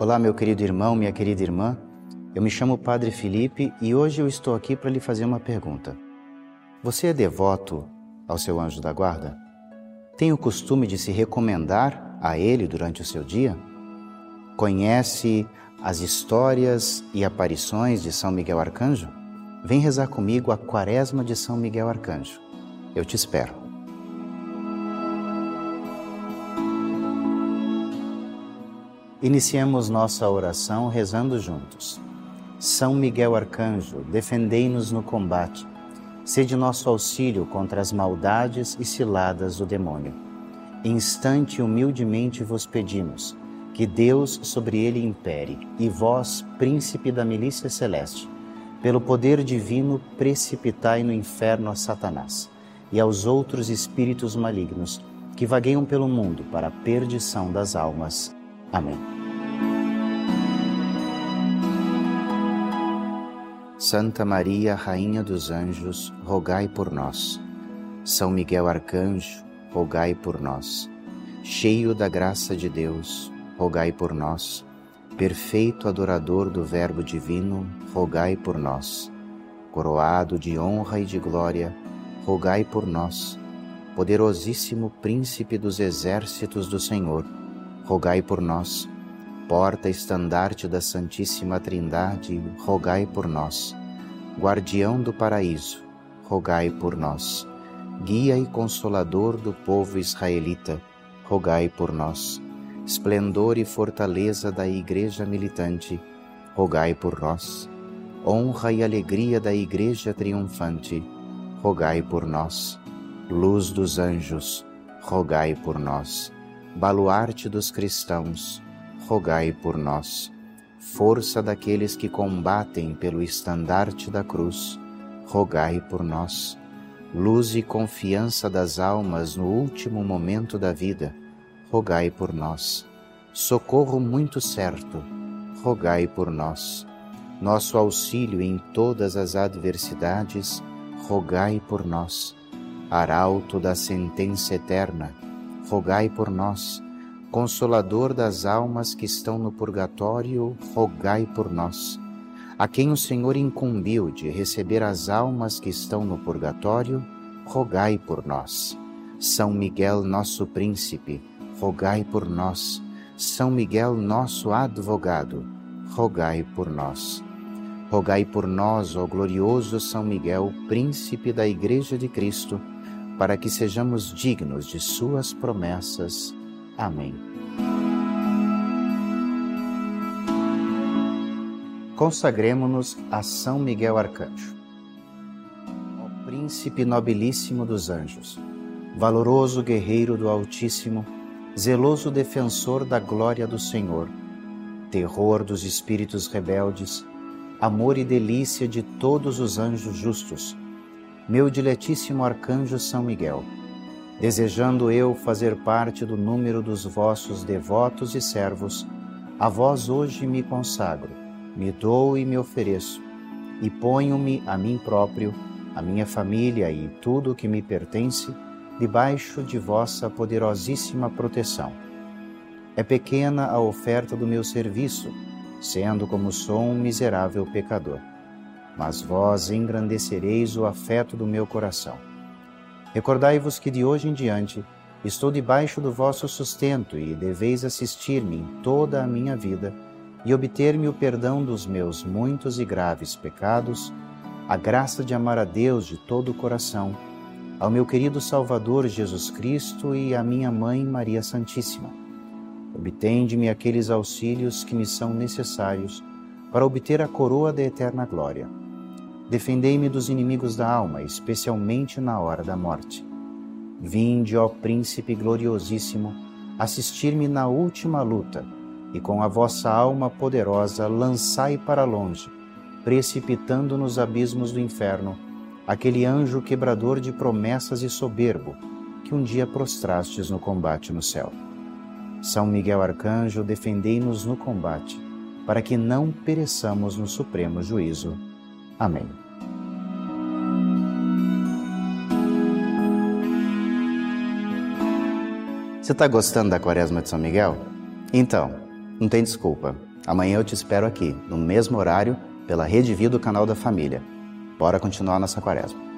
Olá, meu querido irmão, minha querida irmã. Eu me chamo Padre Felipe e hoje eu estou aqui para lhe fazer uma pergunta. Você é devoto ao seu anjo da guarda? Tem o costume de se recomendar a ele durante o seu dia? Conhece as histórias e aparições de São Miguel Arcanjo? Vem rezar comigo a Quaresma de São Miguel Arcanjo. Eu te espero. Iniciemos nossa oração rezando juntos. São Miguel Arcanjo, defendei-nos no combate. Sede nosso auxílio contra as maldades e ciladas do demônio. Instante humildemente vos pedimos que Deus sobre ele impere, e vós, príncipe da milícia celeste, pelo poder divino, precipitai no inferno a Satanás e aos outros espíritos malignos que vagueiam pelo mundo para a perdição das almas. Amém. Santa Maria, Rainha dos Anjos, rogai por nós. São Miguel Arcanjo, rogai por nós. Cheio da graça de Deus, rogai por nós. Perfeito adorador do Verbo Divino, rogai por nós. Coroado de honra e de glória, rogai por nós. Poderosíssimo Príncipe dos exércitos do Senhor, rogai por nós. Porta estandarte da Santíssima Trindade, rogai por nós. Guardião do paraíso, rogai por nós. Guia e consolador do povo israelita, rogai por nós. Esplendor e fortaleza da Igreja militante, rogai por nós. Honra e alegria da Igreja triunfante, rogai por nós. Luz dos anjos, rogai por nós baluarte dos cristãos, rogai por nós. Força daqueles que combatem pelo estandarte da cruz, rogai por nós. Luz e confiança das almas no último momento da vida, rogai por nós. Socorro muito certo, rogai por nós. Nosso auxílio em todas as adversidades, rogai por nós. Arauto da sentença eterna, rogai por nós. Consolador das almas que estão no purgatório, rogai por nós. A quem o Senhor incumbiu de receber as almas que estão no purgatório, rogai por nós. São Miguel, nosso príncipe, rogai por nós. São Miguel, nosso advogado, rogai por nós. Rogai por nós, ó glorioso São Miguel, príncipe da Igreja de Cristo, para que sejamos dignos de Suas promessas. Amém. Consagremos-nos a São Miguel Arcanjo. Ó Príncipe nobilíssimo dos anjos, valoroso guerreiro do Altíssimo, zeloso defensor da glória do Senhor, terror dos espíritos rebeldes, amor e delícia de todos os anjos justos, meu diletíssimo arcanjo São Miguel, desejando eu fazer parte do número dos vossos devotos e servos, a vós hoje me consagro, me dou e me ofereço, e ponho-me a mim próprio, a minha família e tudo o que me pertence, debaixo de vossa poderosíssima proteção. É pequena a oferta do meu serviço, sendo como sou um miserável pecador mas vós engrandecereis o afeto do meu coração. Recordai-vos que de hoje em diante estou debaixo do vosso sustento e deveis assistir-me em toda a minha vida e obter-me o perdão dos meus muitos e graves pecados, a graça de amar a Deus de todo o coração, ao meu querido Salvador Jesus Cristo e à minha mãe Maria Santíssima. Obtende-me aqueles auxílios que me são necessários para obter a coroa da eterna glória. Defendei-me dos inimigos da alma, especialmente na hora da morte. Vinde, ó Príncipe gloriosíssimo, assistir-me na última luta, e com a vossa alma poderosa lançai para longe, precipitando nos abismos do inferno, aquele anjo quebrador de promessas e soberbo que um dia prostrastes no combate no céu. São Miguel Arcanjo, defendei-nos no combate para que não pereçamos no supremo juízo. Amém. Você está gostando da Quaresma de São Miguel? Então, não tem desculpa. Amanhã eu te espero aqui, no mesmo horário, pela Rede Vida do Canal da Família. Bora continuar nossa quaresma.